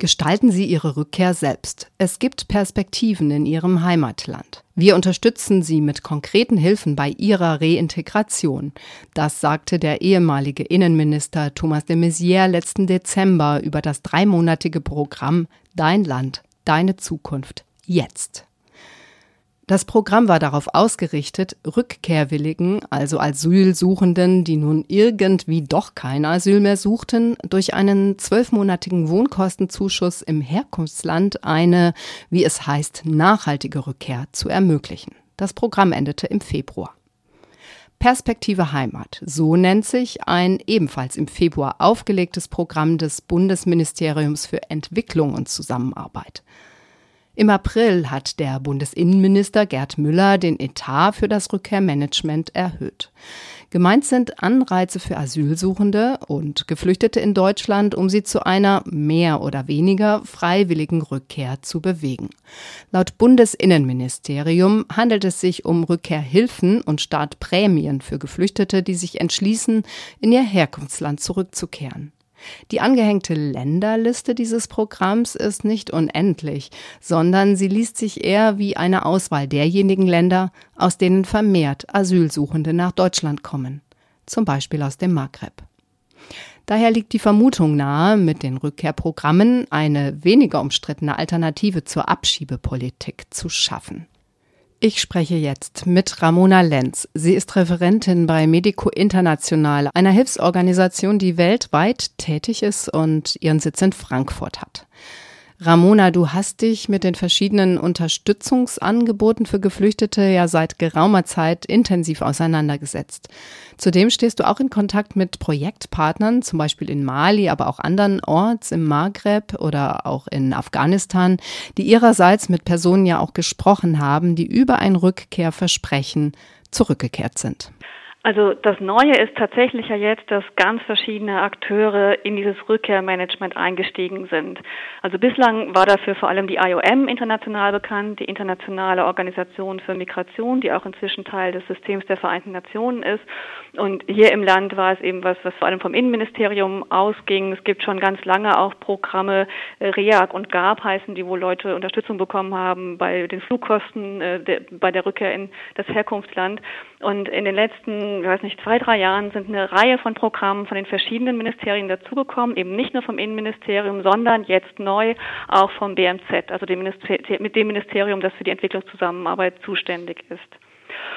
Gestalten Sie Ihre Rückkehr selbst. Es gibt Perspektiven in Ihrem Heimatland. Wir unterstützen Sie mit konkreten Hilfen bei Ihrer Reintegration. Das sagte der ehemalige Innenminister Thomas de Maizière letzten Dezember über das dreimonatige Programm Dein Land, deine Zukunft, jetzt. Das Programm war darauf ausgerichtet, Rückkehrwilligen, also Asylsuchenden, die nun irgendwie doch kein Asyl mehr suchten, durch einen zwölfmonatigen Wohnkostenzuschuss im Herkunftsland eine, wie es heißt, nachhaltige Rückkehr zu ermöglichen. Das Programm endete im Februar. Perspektive Heimat, so nennt sich ein ebenfalls im Februar aufgelegtes Programm des Bundesministeriums für Entwicklung und Zusammenarbeit. Im April hat der Bundesinnenminister Gerd Müller den Etat für das Rückkehrmanagement erhöht. Gemeint sind Anreize für Asylsuchende und Geflüchtete in Deutschland, um sie zu einer mehr oder weniger freiwilligen Rückkehr zu bewegen. Laut Bundesinnenministerium handelt es sich um Rückkehrhilfen und Startprämien für Geflüchtete, die sich entschließen, in ihr Herkunftsland zurückzukehren. Die angehängte Länderliste dieses Programms ist nicht unendlich, sondern sie liest sich eher wie eine Auswahl derjenigen Länder, aus denen vermehrt Asylsuchende nach Deutschland kommen, zum Beispiel aus dem Maghreb. Daher liegt die Vermutung nahe, mit den Rückkehrprogrammen eine weniger umstrittene Alternative zur Abschiebepolitik zu schaffen. Ich spreche jetzt mit Ramona Lenz. Sie ist Referentin bei Medico International, einer Hilfsorganisation, die weltweit tätig ist und ihren Sitz in Frankfurt hat. Ramona, du hast dich mit den verschiedenen Unterstützungsangeboten für Geflüchtete ja seit geraumer Zeit intensiv auseinandergesetzt. Zudem stehst du auch in Kontakt mit Projektpartnern, zum Beispiel in Mali, aber auch andernorts im Maghreb oder auch in Afghanistan, die ihrerseits mit Personen ja auch gesprochen haben, die über ein Rückkehrversprechen zurückgekehrt sind. Also das Neue ist tatsächlich ja jetzt, dass ganz verschiedene Akteure in dieses Rückkehrmanagement eingestiegen sind. Also bislang war dafür vor allem die IOM international bekannt, die Internationale Organisation für Migration, die auch inzwischen Teil des Systems der Vereinten Nationen ist. Und hier im Land war es eben was, was vor allem vom Innenministerium ausging. Es gibt schon ganz lange auch Programme, äh, REAG und GAP heißen die, wo Leute Unterstützung bekommen haben bei den Flugkosten, äh, bei der Rückkehr in das Herkunftsland. Und in den letzten, ich weiß nicht, zwei, drei Jahren sind eine Reihe von Programmen von den verschiedenen Ministerien dazugekommen, eben nicht nur vom Innenministerium, sondern jetzt neu auch vom BMZ, also dem mit dem Ministerium, das für die Entwicklungszusammenarbeit zuständig ist.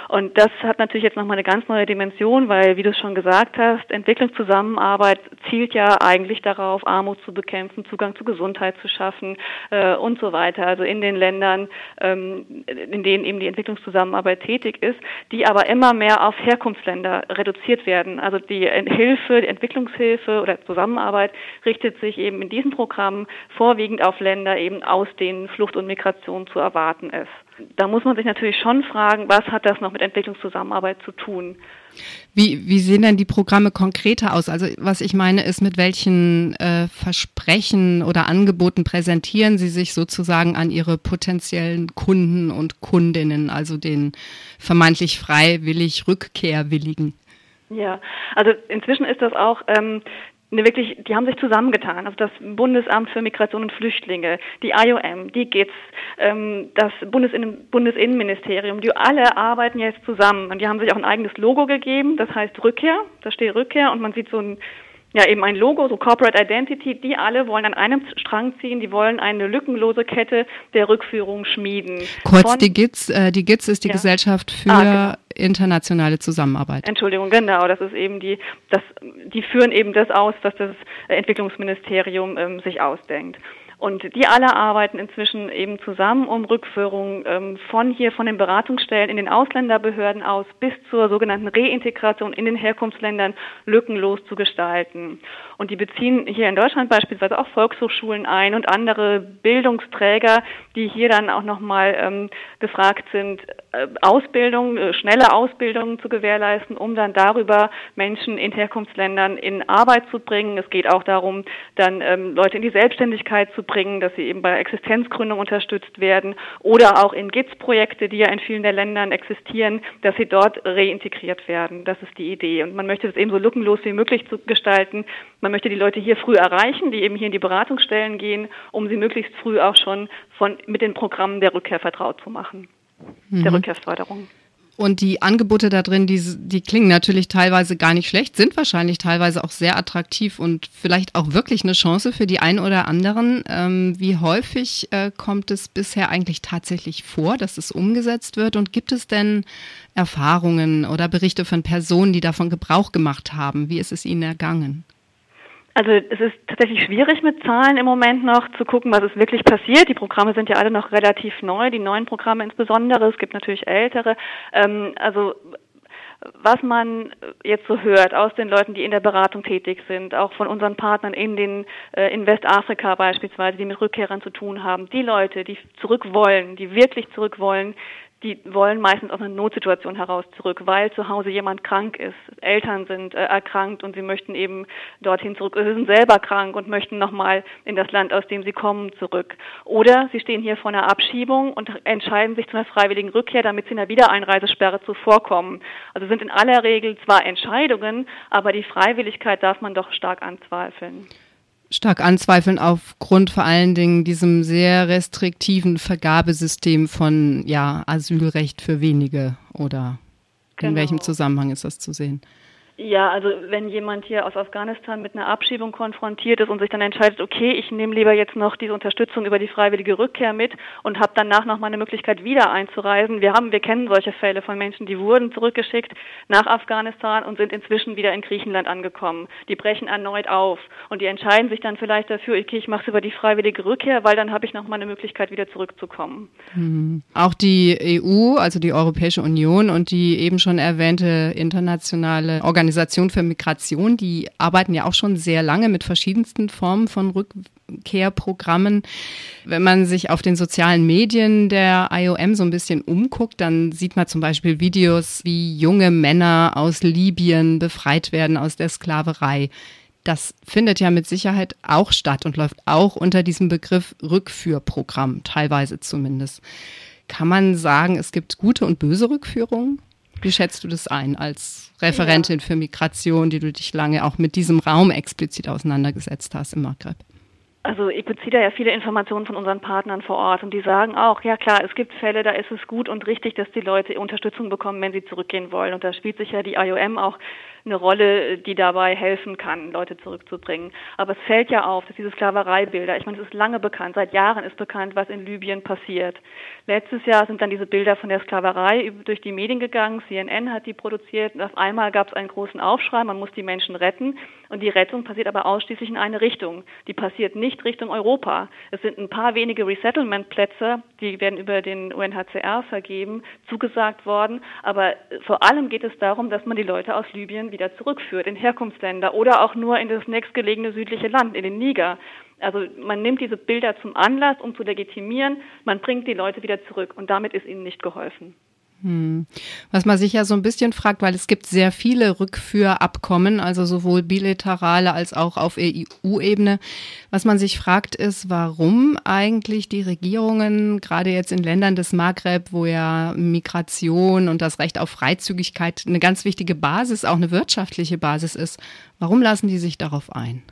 Und das hat natürlich jetzt nochmal eine ganz neue Dimension, weil, wie du es schon gesagt hast, Entwicklungszusammenarbeit zielt ja eigentlich darauf, Armut zu bekämpfen, Zugang zu Gesundheit zu schaffen äh, und so weiter. Also in den Ländern, ähm, in denen eben die Entwicklungszusammenarbeit tätig ist, die aber immer mehr auf Herkunftsländer reduziert werden. Also die Hilfe, die Entwicklungshilfe oder Zusammenarbeit richtet sich eben in diesem Programm vorwiegend auf Länder eben aus denen Flucht und Migration zu erwarten ist. Da muss man sich natürlich schon fragen, was hat das noch mit Entwicklungszusammenarbeit zu tun? Wie, wie sehen denn die Programme konkreter aus? Also was ich meine ist, mit welchen äh, Versprechen oder Angeboten präsentieren Sie sich sozusagen an Ihre potenziellen Kunden und Kundinnen, also den vermeintlich freiwillig Rückkehrwilligen? Ja, also inzwischen ist das auch ähm, eine wirklich, die haben sich zusammengetan. Also das Bundesamt für Migration und Flüchtlinge, die IOM, die GITS, ähm, das Bundesinnen Bundesinnenministerium, die alle arbeiten jetzt zusammen und die haben sich auch ein eigenes Logo gegeben, das heißt Rückkehr, da steht Rückkehr und man sieht so ein ja eben ein Logo, so Corporate Identity, die alle wollen an einem Strang ziehen, die wollen eine lückenlose Kette der Rückführung schmieden. Kurz, Von, die GITS, äh, die GITS ist die ja. Gesellschaft für ah, genau. internationale Zusammenarbeit. Entschuldigung, genau, das ist eben die, das, die führen eben das aus, was das Entwicklungsministerium ähm, sich ausdenkt. Und die alle arbeiten inzwischen eben zusammen, um Rückführung ähm, von hier, von den Beratungsstellen in den Ausländerbehörden aus bis zur sogenannten Reintegration in den Herkunftsländern lückenlos zu gestalten. Und die beziehen hier in Deutschland beispielsweise auch Volkshochschulen ein und andere Bildungsträger, die hier dann auch nochmal ähm, gefragt sind, äh, Ausbildung, äh, schnelle Ausbildungen zu gewährleisten, um dann darüber Menschen in Herkunftsländern in Arbeit zu bringen. Es geht auch darum, dann ähm, Leute in die Selbstständigkeit zu bringen bringen, dass sie eben bei Existenzgründung unterstützt werden oder auch in GITS-Projekte, die ja in vielen der Ländern existieren, dass sie dort reintegriert werden. Das ist die Idee. Und man möchte das eben so lückenlos wie möglich zu gestalten, Man möchte die Leute hier früh erreichen, die eben hier in die Beratungsstellen gehen, um sie möglichst früh auch schon von, mit den Programmen der Rückkehr vertraut zu machen, mhm. der Rückkehrförderung. Und die Angebote da drin, die, die klingen natürlich teilweise gar nicht schlecht, sind wahrscheinlich teilweise auch sehr attraktiv und vielleicht auch wirklich eine Chance für die einen oder anderen. Ähm, wie häufig äh, kommt es bisher eigentlich tatsächlich vor, dass es umgesetzt wird? Und gibt es denn Erfahrungen oder Berichte von Personen, die davon Gebrauch gemacht haben? Wie ist es ihnen ergangen? Also es ist tatsächlich schwierig mit Zahlen im Moment noch zu gucken, was ist wirklich passiert. Die Programme sind ja alle noch relativ neu, die neuen Programme insbesondere. Es gibt natürlich ältere. Ähm, also was man jetzt so hört aus den Leuten, die in der Beratung tätig sind, auch von unseren Partnern in den äh, in Westafrika beispielsweise, die mit Rückkehrern zu tun haben, die Leute, die zurück wollen, die wirklich zurück wollen, die wollen meistens aus einer Notsituation heraus zurück, weil zu Hause jemand krank ist, Eltern sind äh, erkrankt und sie möchten eben dorthin zurück, sie sind selber krank und möchten nochmal in das Land, aus dem sie kommen, zurück. Oder sie stehen hier vor einer Abschiebung und entscheiden sich zu einer freiwilligen Rückkehr, damit sie einer Wiedereinreisesperre zuvorkommen. Also sind in aller Regel zwar Entscheidungen, aber die Freiwilligkeit darf man doch stark anzweifeln stark anzweifeln aufgrund vor allen Dingen diesem sehr restriktiven Vergabesystem von ja, Asylrecht für wenige oder genau. in welchem Zusammenhang ist das zu sehen? Ja, also wenn jemand hier aus Afghanistan mit einer Abschiebung konfrontiert ist und sich dann entscheidet, okay, ich nehme lieber jetzt noch diese Unterstützung über die freiwillige Rückkehr mit und habe danach noch mal eine Möglichkeit wieder einzureisen. Wir haben, wir kennen solche Fälle von Menschen, die wurden zurückgeschickt nach Afghanistan und sind inzwischen wieder in Griechenland angekommen. Die brechen erneut auf und die entscheiden sich dann vielleicht dafür, okay, ich mache es über die freiwillige Rückkehr, weil dann habe ich noch mal eine Möglichkeit wieder zurückzukommen. Mhm. Auch die EU, also die Europäische Union und die eben schon erwähnte internationale Organisation Organisation für Migration, die arbeiten ja auch schon sehr lange mit verschiedensten Formen von Rückkehrprogrammen. Wenn man sich auf den sozialen Medien der IOM so ein bisschen umguckt, dann sieht man zum Beispiel Videos, wie junge Männer aus Libyen befreit werden aus der Sklaverei. Das findet ja mit Sicherheit auch statt und läuft auch unter diesem Begriff Rückführprogramm, teilweise zumindest. Kann man sagen, es gibt gute und böse Rückführungen? Wie schätzt du das ein als Referentin ja. für Migration, die du dich lange auch mit diesem Raum explizit auseinandergesetzt hast im Maghreb? Also ich beziehe da ja viele Informationen von unseren Partnern vor Ort und die sagen auch, ja klar, es gibt Fälle, da ist es gut und richtig, dass die Leute Unterstützung bekommen, wenn sie zurückgehen wollen. Und da spielt sich ja die IOM auch eine Rolle, die dabei helfen kann, Leute zurückzubringen. Aber es fällt ja auf, dass diese Sklavereibilder, ich meine, es ist lange bekannt, seit Jahren ist bekannt, was in Libyen passiert. Letztes Jahr sind dann diese Bilder von der Sklaverei durch die Medien gegangen, CNN hat die produziert und auf einmal gab es einen großen Aufschrei, man muss die Menschen retten und die Rettung passiert aber ausschließlich in eine Richtung. Die passiert nicht Richtung Europa. Es sind ein paar wenige Resettlement-Plätze, die werden über den UNHCR vergeben, zugesagt worden, aber vor allem geht es darum, dass man die Leute aus Libyen wieder zurückführt in Herkunftsländer oder auch nur in das nächstgelegene südliche Land, in den Niger. Also man nimmt diese Bilder zum Anlass, um zu legitimieren, man bringt die Leute wieder zurück und damit ist ihnen nicht geholfen. Hm. Was man sich ja so ein bisschen fragt, weil es gibt sehr viele Rückführabkommen, also sowohl bilaterale als auch auf EU-Ebene. Was man sich fragt, ist, warum eigentlich die Regierungen, gerade jetzt in Ländern des Maghreb, wo ja Migration und das Recht auf Freizügigkeit eine ganz wichtige Basis, auch eine wirtschaftliche Basis ist, warum lassen die sich darauf ein?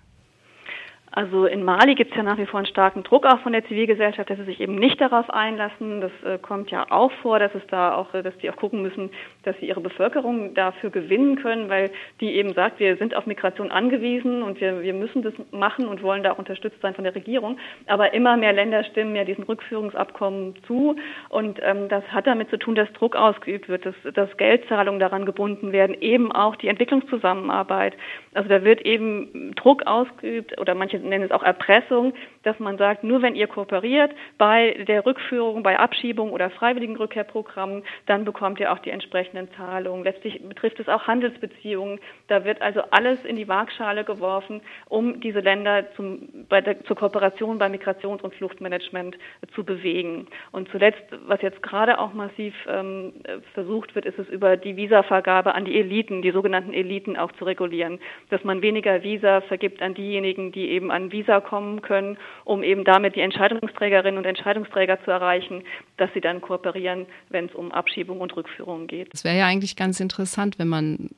Also in Mali gibt es ja nach wie vor einen starken Druck auch von der Zivilgesellschaft, dass sie sich eben nicht darauf einlassen. Das äh, kommt ja auch vor, dass es da auch, dass die auch gucken müssen, dass sie ihre Bevölkerung dafür gewinnen können, weil die eben sagt, wir sind auf Migration angewiesen und wir, wir müssen das machen und wollen da auch unterstützt sein von der Regierung. Aber immer mehr Länder stimmen ja diesen Rückführungsabkommen zu und ähm, das hat damit zu tun, dass Druck ausgeübt wird, dass, dass Geldzahlungen daran gebunden werden, eben auch die Entwicklungszusammenarbeit. Also da wird eben Druck ausgeübt oder manche nennen es auch Erpressung, dass man sagt, nur wenn ihr kooperiert bei der Rückführung, bei Abschiebung oder freiwilligen Rückkehrprogrammen, dann bekommt ihr auch die entsprechenden Zahlungen. Letztlich betrifft es auch Handelsbeziehungen. Da wird also alles in die Waagschale geworfen, um diese Länder zum, der, zur Kooperation bei Migrations- und Fluchtmanagement zu bewegen. Und zuletzt, was jetzt gerade auch massiv ähm, versucht wird, ist es über die Visavergabe an die Eliten, die sogenannten Eliten auch zu regulieren, dass man weniger Visa vergibt an diejenigen, die eben an Visa kommen können, um eben damit die Entscheidungsträgerinnen und Entscheidungsträger zu erreichen, dass sie dann kooperieren, wenn es um Abschiebung und Rückführung geht. Das wäre ja eigentlich ganz interessant, wenn man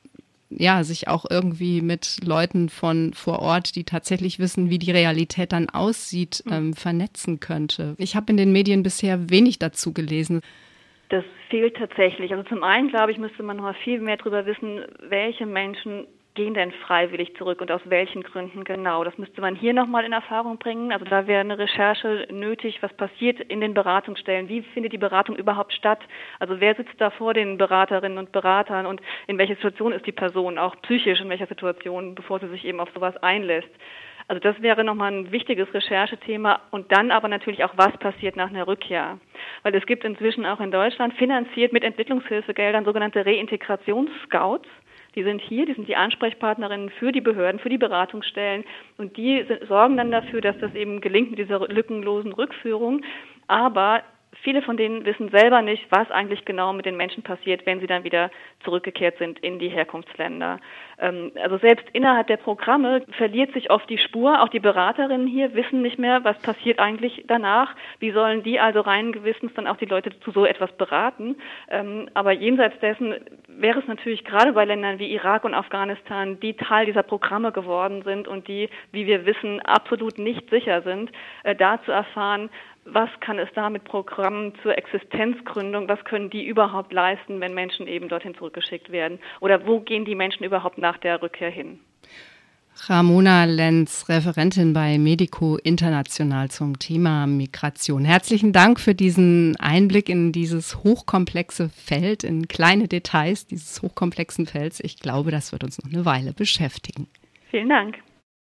ja, sich auch irgendwie mit Leuten von vor Ort, die tatsächlich wissen, wie die Realität dann aussieht, mhm. ähm, vernetzen könnte. Ich habe in den Medien bisher wenig dazu gelesen. Das fehlt tatsächlich. Also zum einen, glaube ich, müsste man noch viel mehr darüber wissen, welche Menschen gehen denn freiwillig zurück und aus welchen Gründen genau? Das müsste man hier nochmal in Erfahrung bringen. Also da wäre eine Recherche nötig, was passiert in den Beratungsstellen, wie findet die Beratung überhaupt statt? Also wer sitzt da vor den Beraterinnen und Beratern und in welcher Situation ist die Person, auch psychisch in welcher Situation, bevor sie sich eben auf sowas einlässt? Also das wäre nochmal ein wichtiges Recherchethema und dann aber natürlich auch, was passiert nach einer Rückkehr. Weil es gibt inzwischen auch in Deutschland finanziert mit Entwicklungshilfegeldern sogenannte Reintegrationsscouts. Die sind hier, die sind die Ansprechpartnerinnen für die Behörden, für die Beratungsstellen und die sorgen dann dafür, dass das eben gelingt mit dieser lückenlosen Rückführung. Aber viele von denen wissen selber nicht, was eigentlich genau mit den Menschen passiert, wenn sie dann wieder zurückgekehrt sind in die Herkunftsländer. Ähm, also selbst innerhalb der Programme verliert sich oft die Spur. Auch die Beraterinnen hier wissen nicht mehr, was passiert eigentlich danach. Wie sollen die also rein gewissens dann auch die Leute zu so etwas beraten? Ähm, aber jenseits dessen wäre es natürlich gerade bei Ländern wie Irak und Afghanistan, die Teil dieser Programme geworden sind und die, wie wir wissen, absolut nicht sicher sind, äh, da zu erfahren, was kann es da mit Programmen zur Existenzgründung, was können die überhaupt leisten, wenn Menschen eben dorthin zurückgeschickt werden? Oder wo gehen die Menschen überhaupt nach der Rückkehr hin? Ramona Lenz, Referentin bei Medico International zum Thema Migration. Herzlichen Dank für diesen Einblick in dieses hochkomplexe Feld, in kleine Details dieses hochkomplexen Felds. Ich glaube, das wird uns noch eine Weile beschäftigen. Vielen Dank.